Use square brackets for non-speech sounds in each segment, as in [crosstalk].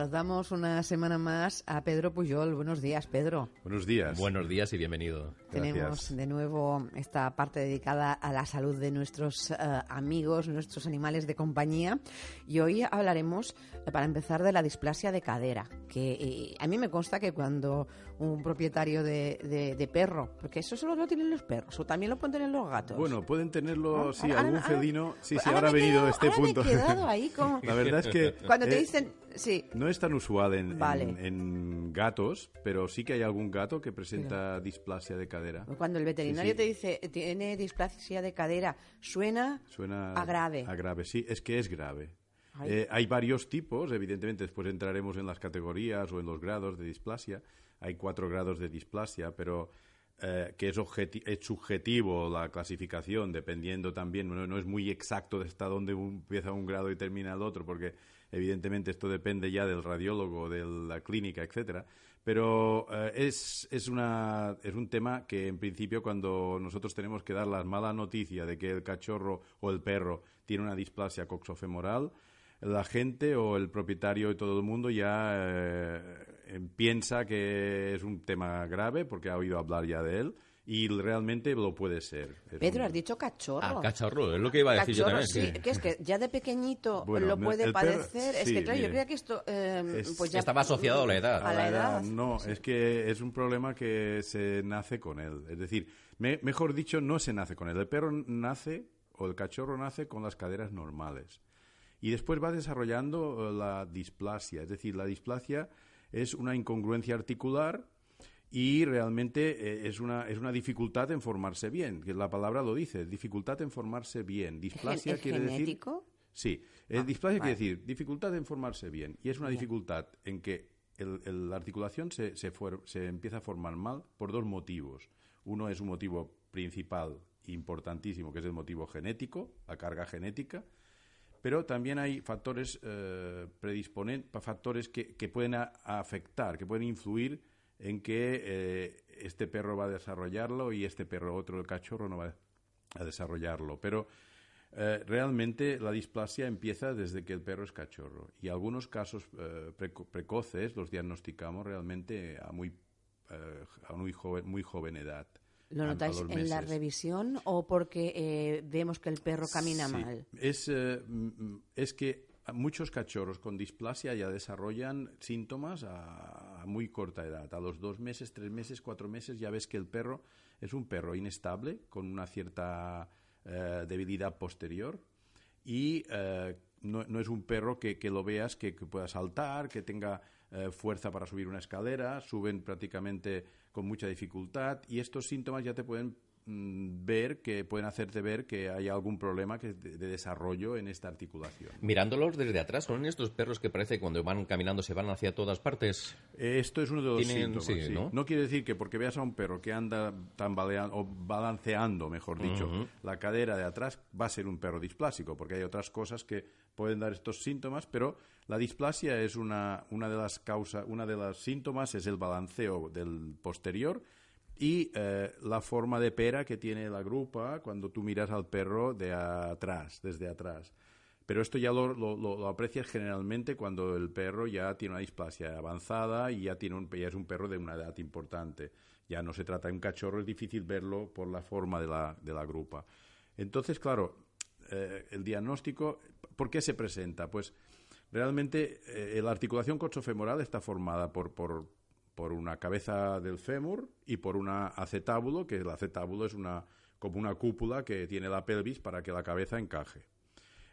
Saludamos una semana más a Pedro Puyol. Buenos días, Pedro. Buenos días. Buenos días y bienvenido. Tenemos de nuevo esta parte dedicada a la salud de nuestros eh, amigos, nuestros animales de compañía. Y hoy hablaremos, eh, para empezar, de la displasia de cadera. Que eh, a mí me consta que cuando un propietario de, de, perro, porque eso solo lo tienen los perros, o también lo pueden tener los gatos. Bueno, pueden tenerlo, sí, algún felino. Sí, sí, ahora, ha venido este punto. Me he quedado ahí. La verdad es que. Cuando te dicen. Sí. No es tan usual en, en, gatos, pero sí que hay algún gato que presenta displasia de cadera. Cuando el veterinario te dice tiene displasia de cadera, suena, suena a grave. A grave, sí, es que es grave. Eh, hay varios tipos, evidentemente después entraremos en las categorías o en los grados de displasia. Hay cuatro grados de displasia, pero eh, que es, es, subjetivo la clasificación, dependiendo también, no, no es muy exacto hasta dónde empieza un grado y termina el otro, porque evidentemente esto depende ya del radiólogo, de la clínica, etcétera. Pero eh, es, es, una, es un tema que, en principio, cuando nosotros tenemos que dar la mala noticia de que el cachorro o el perro tiene una displasia coxofemoral, la gente o el propietario y todo el mundo ya eh, piensa que es un tema grave porque ha oído hablar ya de él y realmente lo puede ser. Pedro, has dicho cachorro. Ah, cachorro, es lo que iba a decir yo también. Sí, que es que ya de pequeñito [laughs] lo puede padecer. es que, claro, yo creía que esto eh, pues ya estaba asociado a la edad. A, la edad. No, es que es un problema que se nace con él. Es decir, mejor dicho, no se nace con él. El perro nace o el cachorro nace con las caderas normales y después va desarrollando eh, la displasia. Es decir, la displasia es una incongruencia articular y realmente eh, es, una, es una dificultad en formarse bien, que la palabra lo dice, dificultad en formarse bien. Displasia ¿Es quiere genético? decir... Sí, ah, displasia quiere decir dificultad en formarse bien y es una dificultad en que la articulación se, se, se empieza a formar mal por dos motivos. Uno es un motivo principal importantísimo, que es el motivo genético, la carga genética, pero también hay factores eh, predisponentes, factores que, pueden afectar, que pueden influir en que eh, este perro va a desarrollarlo y este perro otro, el cachorro, no va a desarrollarlo. Pero eh, realmente la displasia empieza desde que el perro es cachorro y algunos casos precoces los diagnosticamos realmente a muy, a muy joven, muy joven edad. ¿Lo notáis en la revisión o porque eh, vemos que el perro camina mal? Es, eh, es que muchos cachorros con displasia ya desarrollan síntomas a, muy corta edad. A los dos meses, tres meses, cuatro meses ya ves que el perro es un perro inestable con una cierta eh, debilidad posterior y no, no, es un perro que, que lo veas que, que, pueda saltar, que tenga fuerza para subir una escalera, suben prácticamente con mucha dificultad y estos síntomas ya te pueden ver que pueden hacerte ver que hay algún problema de, desarrollo en esta articulación. Mirándolos desde atrás, ¿son estos perros que parece que cuando van caminando se van hacia todas partes? Esto es uno de los síntomas. ¿no? quiere decir que porque veas a un perro que anda tambaleando o balanceando, mejor dicho, la cadera de atrás va a ser un perro displásico, porque hay otras cosas que pueden dar estos síntomas, pero la displasia es una, una de las causas, una de las síntomas es el balanceo del posterior y eh, la forma de pera que tiene la grupa cuando tú miras al perro de atrás, desde atrás. Pero esto ya lo, lo, aprecias generalmente cuando el perro ya tiene una displasia avanzada y ya, tiene un, ya es un perro de una edad importante. Ya no se trata de un cachorro, es difícil verlo por la forma de la, de la grupa. Entonces, claro, eh, el diagnóstico, ¿por qué se presenta? Pues Realmente eh, la articulación coxofemoral está formada por, por, por, una cabeza del fémur y por una acetábulo, que el acetábulo es una, como una cúpula que tiene la pelvis para que la cabeza encaje.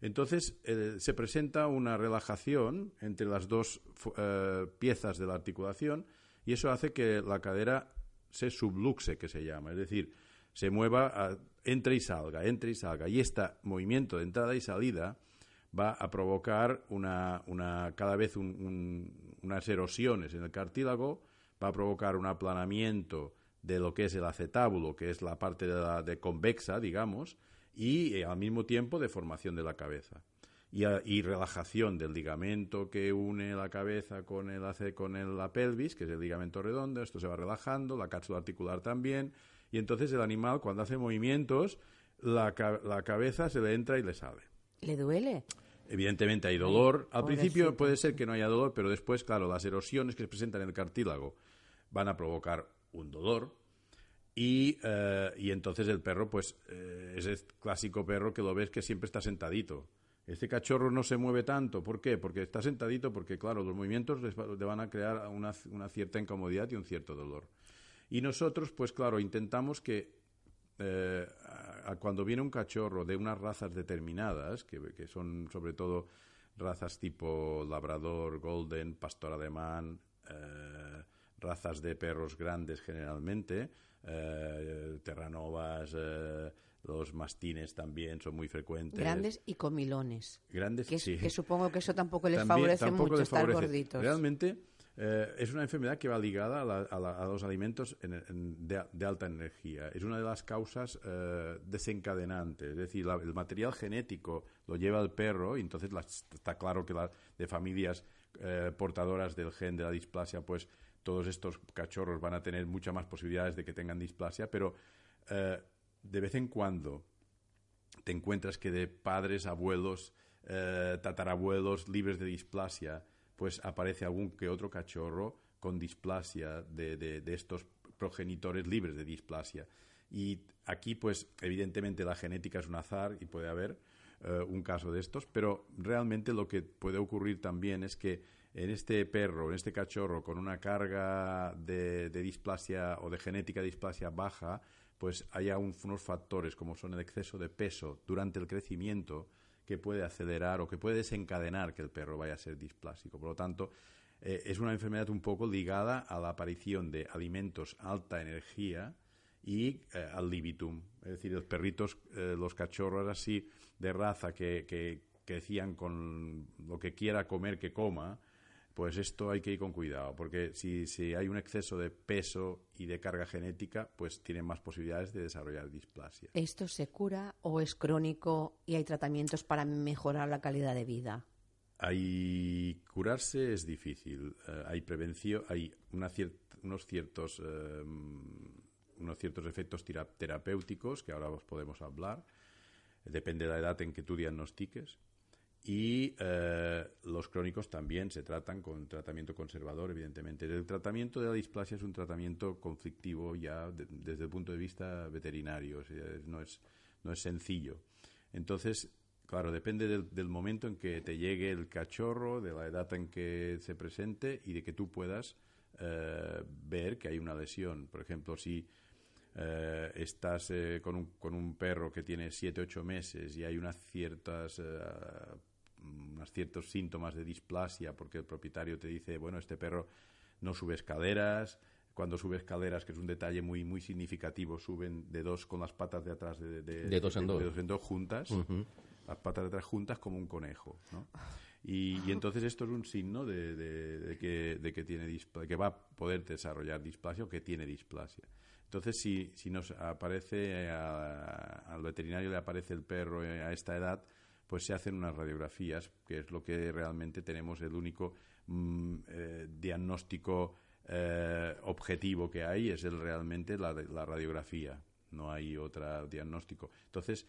Entonces eh, se presenta una relajación entre las dos eh, piezas de la articulación y eso hace que la cadera se subluxe, que se llama, es decir, se mueva, entre y salga, entre y salga. Y este movimiento de entrada y salida va a provocar una, una cada vez unas erosiones en el cartílago, va a provocar un aplanamiento de lo que es el acetábulo, que es la parte de, la, de convexa, digamos, y eh, al mismo tiempo deformación de la cabeza. Y, relajación del ligamento que une la cabeza con, el, con la pelvis, que es el ligamento redondo, esto se va relajando, la cápsula articular también, y entonces el animal cuando hace movimientos, la, la cabeza se le entra y le sale. ¿Le duele? Evidentemente hay dolor. Al principio puede ser que no haya dolor, pero después, claro, las erosiones que se presentan en el cartílago van a provocar un dolor y, eh, y entonces el perro, pues, eh, es el clásico perro que lo ves que siempre está sentadito. Este cachorro no se mueve tanto. ¿Por qué? Porque está sentadito, porque, claro, los movimientos le van a crear una, una, cierta incomodidad y un cierto dolor. Y nosotros, pues, claro, intentamos que eh, cuando viene un cachorro de unas razas determinadas, que, que, son sobre todo razas tipo labrador, golden, pastor alemán, razas de perros grandes generalmente, eh, terranovas, eh, los mastines también son muy frecuentes. Grandes y comilones. Grandes, que, sí. Que supongo que eso tampoco les favorece mucho estar gorditos. Realmente eh, es una enfermedad que va ligada a, los alimentos de, alta energía. Es una de las causas desencadenantes. Es decir, el material genético lo lleva el perro y entonces está claro que la, de familias portadoras del gen de la displasia, pues todos estos cachorros van a tener muchas más posibilidades de que tengan displasia, pero eh, de vez en cuando te encuentras que de padres, abuelos, eh, tatarabuelos libres de displasia, pues aparece algún que otro cachorro con displasia de, de, estos progenitores libres de displasia. Y aquí, pues, evidentemente la genética es un azar y puede haber eh, un caso de estos, pero realmente lo que puede ocurrir también es que en este perro, en este cachorro con una carga de, displasia o de genética de displasia baja, pues haya unos factores como son el exceso de peso durante el crecimiento que puede acelerar o que puede desencadenar que el perro vaya a ser displásico. Por lo tanto, eh, es una enfermedad un poco ligada a la aparición de alimentos alta energía y eh, al libitum. Es decir, los perritos, eh, los cachorros así de raza que, que crecían con lo que quiera comer que coma, pues esto hay que ir con cuidado, porque si, si, hay un exceso de peso y de carga genética, pues tienen más posibilidades de desarrollar displasia. ¿Esto se cura o es crónico y hay tratamientos para mejorar la calidad de vida? Hay curarse es difícil. Eh, hay prevención, hay unos ciertos eh, unos ciertos efectos terapéuticos que ahora os podemos hablar. Depende de la edad en que tú diagnostiques y eh, los crónicos también se tratan con tratamiento conservador, evidentemente. El tratamiento de la displasia es un tratamiento conflictivo ya desde el punto de vista veterinario, no, es, no es sencillo. Entonces, claro, depende del, momento en que te llegue el cachorro, de la edad en que se presente y de que tú puedas eh, ver que hay una lesión. Por ejemplo, si eh, estás con, un, con un perro que tiene 7, 8 meses y hay unas ciertas ciertos síntomas de displasia porque el propietario te dice, bueno, este perro no sube escaleras, cuando sube escaleras, que es un detalle muy muy significativo, suben de dos con las patas de atrás de, de, dos, en dos. juntas, las patas de atrás juntas como un conejo, ¿no? Y, entonces esto es un signo de, que, de que tiene que va a poder desarrollar displasia o que tiene displasia. Entonces, si, si nos aparece al veterinario le aparece el perro a esta edad, pues se hacen unas radiografías, que es lo que realmente tenemos el único mm, eh, diagnóstico eh, objetivo que hay, es el realmente la, radiografía, no hay otro diagnóstico. Entonces,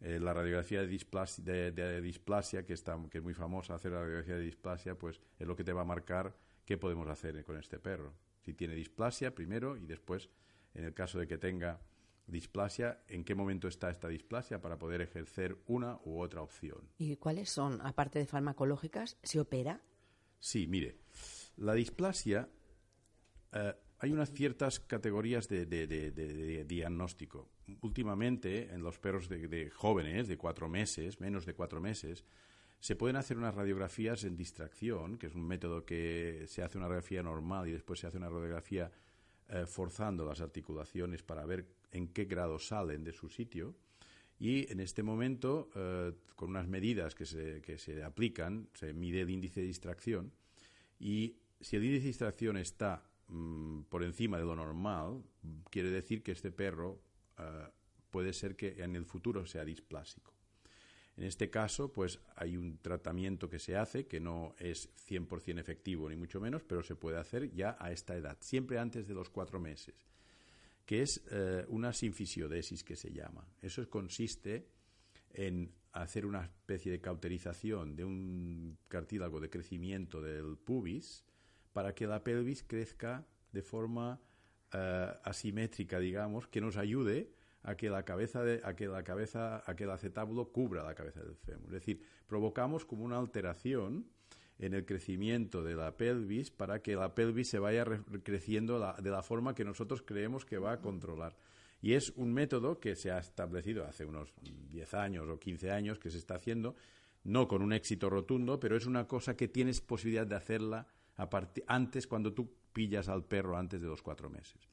eh, la radiografía de displasia, de, displasia que, está, que es muy famosa, hacer la radiografía de displasia, pues es lo que te va a marcar qué podemos hacer con este perro. Si tiene displasia primero y después, en el caso de que tenga displasia, en qué momento está esta displasia para poder ejercer una u otra opción. ¿Y cuáles son, aparte de farmacológicas, se opera? Sí, mire, la displasia, eh, hay unas ciertas categorías de, diagnóstico. Últimamente, en los perros de, jóvenes, de cuatro meses, menos de cuatro meses, se pueden hacer unas radiografías en distracción, que es un método que se hace una radiografía normal y después se hace una radiografía eh, forzando las articulaciones para ver en qué grado salen de su sitio. Y en este momento, eh, con unas medidas que se, que se aplican, se mide el índice de distracción y si el índice de distracción está mm, por encima de lo normal, quiere decir que este perro eh, puede ser que en el futuro sea displásico. En este caso, pues hay un tratamiento que se hace que no es 100% efectivo ni mucho menos, pero se puede hacer ya a esta edad, siempre antes de los cuatro meses que es eh, una sinfisiodesis que se llama. Eso consiste en hacer una especie de cauterización de un cartílago de crecimiento del pubis para que la pelvis crezca de forma eh, asimétrica, digamos, que nos ayude a que la cabeza a que la cabeza a que el acetábulo cubra la cabeza del fémur. Es decir, provocamos como una alteración en el crecimiento de la pelvis para que la pelvis se vaya creciendo de la forma que nosotros creemos que va a controlar. Y es un método que se ha establecido hace unos 10 años o 15 años que se está haciendo, no con un éxito rotundo, pero es una cosa que tienes posibilidad de hacerla antes cuando tú pillas al perro antes de los cuatro meses.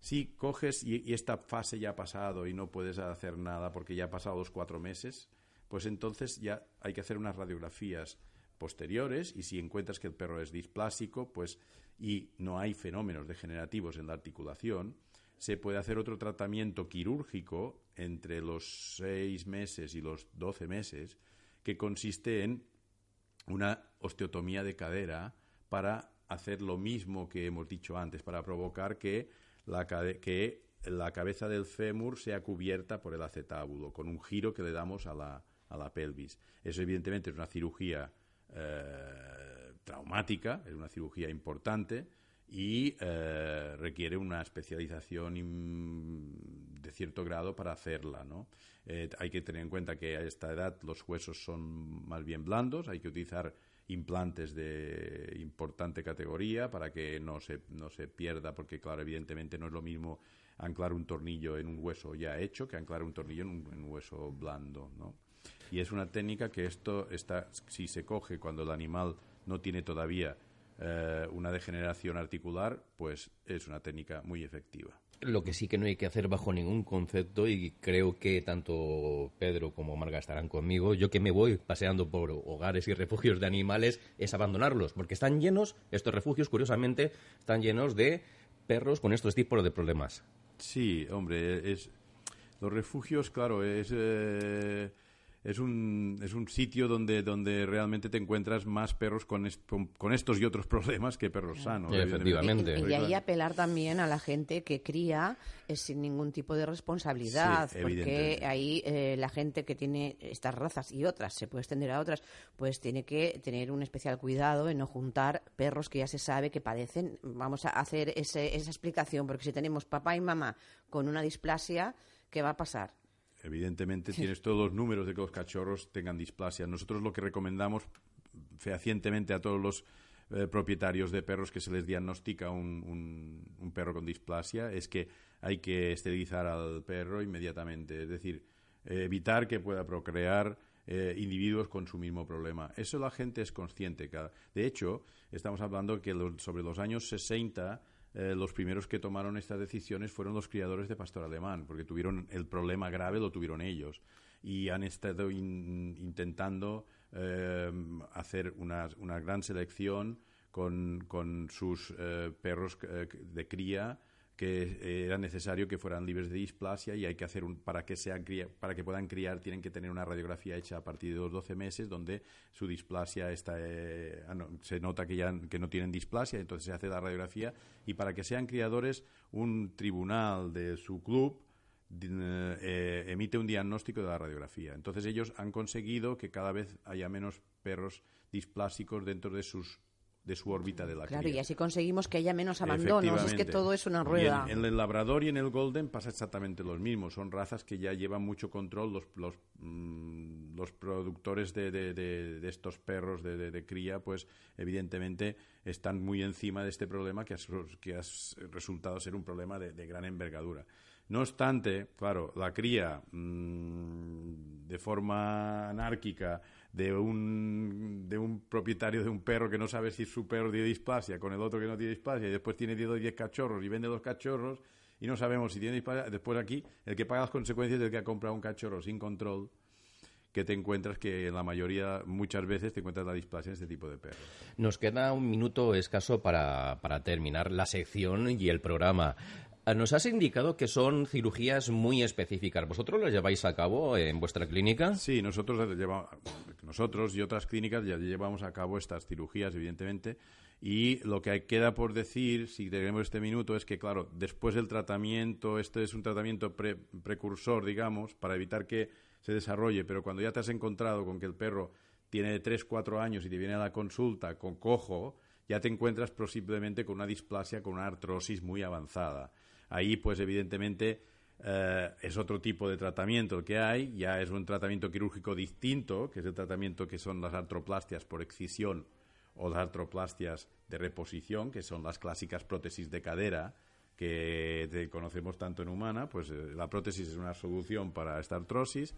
Si coges y, y, esta fase ya ha pasado y no puedes hacer nada porque ya ha pasado los cuatro meses, pues entonces ya hay que hacer unas radiografías posteriores y si encuentras que el perro es displásico pues, y no hay fenómenos degenerativos en la articulación, se puede hacer otro tratamiento quirúrgico entre los seis meses y los doce meses que consiste en una osteotomía de cadera para hacer lo mismo que hemos dicho antes, para provocar que la, que la cabeza del fémur sea cubierta por el acetábulo, con un giro que le damos a la, a la pelvis. Eso evidentemente es una cirugía eh, traumática, es una cirugía importante y eh, requiere una especialización de cierto grado para hacerla. ¿no? Eh, hay que tener en cuenta que a esta edad los huesos son más bien blandos, hay que utilizar implantes de importante categoría para que no se, no se pierda, porque claro, evidentemente no es lo mismo anclar un tornillo en un hueso ya hecho que anclar un tornillo en un, en un hueso blando. ¿no? Y es una técnica que esto está, si se coge cuando el animal no tiene todavía eh, una degeneración articular, pues es una técnica muy efectiva. Lo que sí que no hay que hacer bajo ningún concepto, y creo que tanto Pedro como Marga estarán conmigo, yo que me voy paseando por hogares y refugios de animales, es abandonarlos, porque están llenos, estos refugios, curiosamente, están llenos de perros con estos tipos de problemas. Sí, hombre, es, los refugios, claro, es... Eh, es un, es un sitio donde, donde realmente te encuentras más perros con, con, estos y otros [laughs] problemas que perros sanos. efectivamente. Y, ahí apelar también a la gente que cría eh, sin ningún tipo de responsabilidad, porque ahí eh, la gente que tiene estas razas y otras, se puede extender a otras, pues tiene que tener un especial cuidado en no juntar perros que ya se sabe que padecen. Vamos a hacer ese, esa explicación, porque si tenemos papá y mamá con una displasia, ¿qué va a pasar? Evidentemente tienes todos los números de que los cachorros tengan displasia. Nosotros lo que recomendamos fehacientemente a todos los eh, propietarios de perros que se les diagnostica un, un, perro con displasia es que hay que esterilizar al perro inmediatamente. Es decir, evitar que pueda procrear eh, individuos con su mismo problema. Eso la gente es consciente. De hecho, estamos hablando que sobre los años 60 eh, los primeros que tomaron estas decisiones fueron los criadores de pastor alemán, porque tuvieron el problema grave, lo tuvieron ellos. Y han estado intentando eh, hacer una, una, gran selección con, con sus eh, perros de cría que era necesario que fueran libres de displasia y hay que hacer un, para que sean para que puedan criar tienen que tener una radiografía hecha a partir de los 12 meses donde su displasia está eh, ah, se nota que ya que no tienen displasia entonces se hace la radiografía y para que sean criadores un tribunal de su club eh, emite un diagnóstico de la radiografía. Entonces ellos han conseguido que cada vez haya menos perros displásicos dentro de sus de su órbita de la Claro, y así conseguimos que haya menos abandonos. Es que todo es una rueda. En, el labrador y en el golden pasa exactamente lo mismo. Son razas que ya llevan mucho control los, los, mm, los productores de, de, estos perros de, cría, pues evidentemente están muy encima de este problema que que ha resultado ser un problema de, gran envergadura. No obstante, claro, la cría mm, de forma anárquica de un, de un propietario de un perro que no sabe si su perro tiene displasia con el otro que no tiene displasia y después tiene 10 o 10 cachorros y vende dos cachorros y no sabemos si tiene displasia. Después aquí, el que paga las consecuencias es el que ha comprado un cachorro sin control que te encuentras que en la mayoría, muchas veces, te encuentras la displasia en este tipo de perros. Nos queda un minuto escaso para, para terminar la sección y el programa. Ah, nos has indicado que son cirugías muy específicas. ¿Vosotros las lleváis a cabo en vuestra clínica? Sí, nosotros, nosotros y otras clínicas ya llevamos a cabo estas cirugías, evidentemente. Y lo que queda por decir, si tenemos este minuto, es que, claro, después del tratamiento, este es un tratamiento precursor, digamos, para evitar que se desarrolle, pero cuando ya te has encontrado con que el perro tiene 3, 4 años y te viene a la consulta con cojo, ya te encuentras posiblemente con una displasia, con una artrosis muy avanzada. Ahí, pues evidentemente, eh, es otro tipo de tratamiento que hay, ya es un tratamiento quirúrgico distinto, que es el tratamiento que son las artroplastias por excisión o las artroplastias de reposición, que son las clásicas prótesis de cadera, que conocemos tanto en humana, pues eh, la prótesis es una solución para esta artrosis.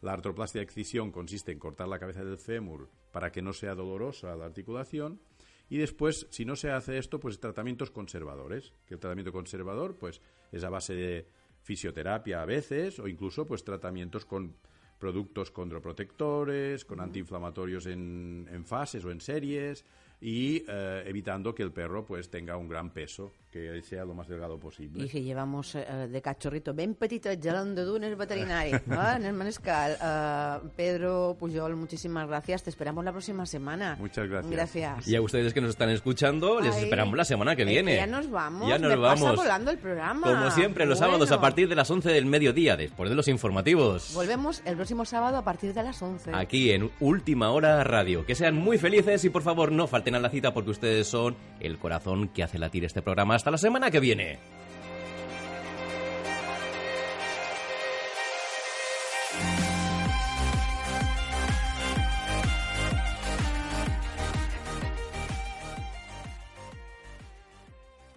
La artroplastia de excisión consiste en cortar la cabeza del fémur para que no sea dolorosa la articulación y después, si no se hace esto, pues tratamientos conservadores, que el tratamiento conservador pues es a base de fisioterapia a veces o incluso pues tratamientos con productos condroprotectores, con antiinflamatorios en, en fases o en series y eh, evitando que el perro pues tenga un gran peso que sea lo más delgado posible. Y si llevamos eh, de cachorrito ben petito gelón de dunes veterinari [laughs] en el manescal. Uh, Pedro Pujol, muchísimas gracias. Te esperamos la próxima semana. Muchas gracias. Gracias. Y a ustedes que nos están escuchando, les esperamos la semana que viene. ya nos vamos. Ya nos Me vamos. Pasa volando el programa. Como siempre, los sábados a partir de las 11 del mediodía, después de los informativos. Volvemos el próximo sábado a partir de las 11. Aquí en Última Hora Radio. Que sean muy felices y por favor no falten a la cita porque ustedes son el corazón que hace latir este programa. Hasta la semana que viene.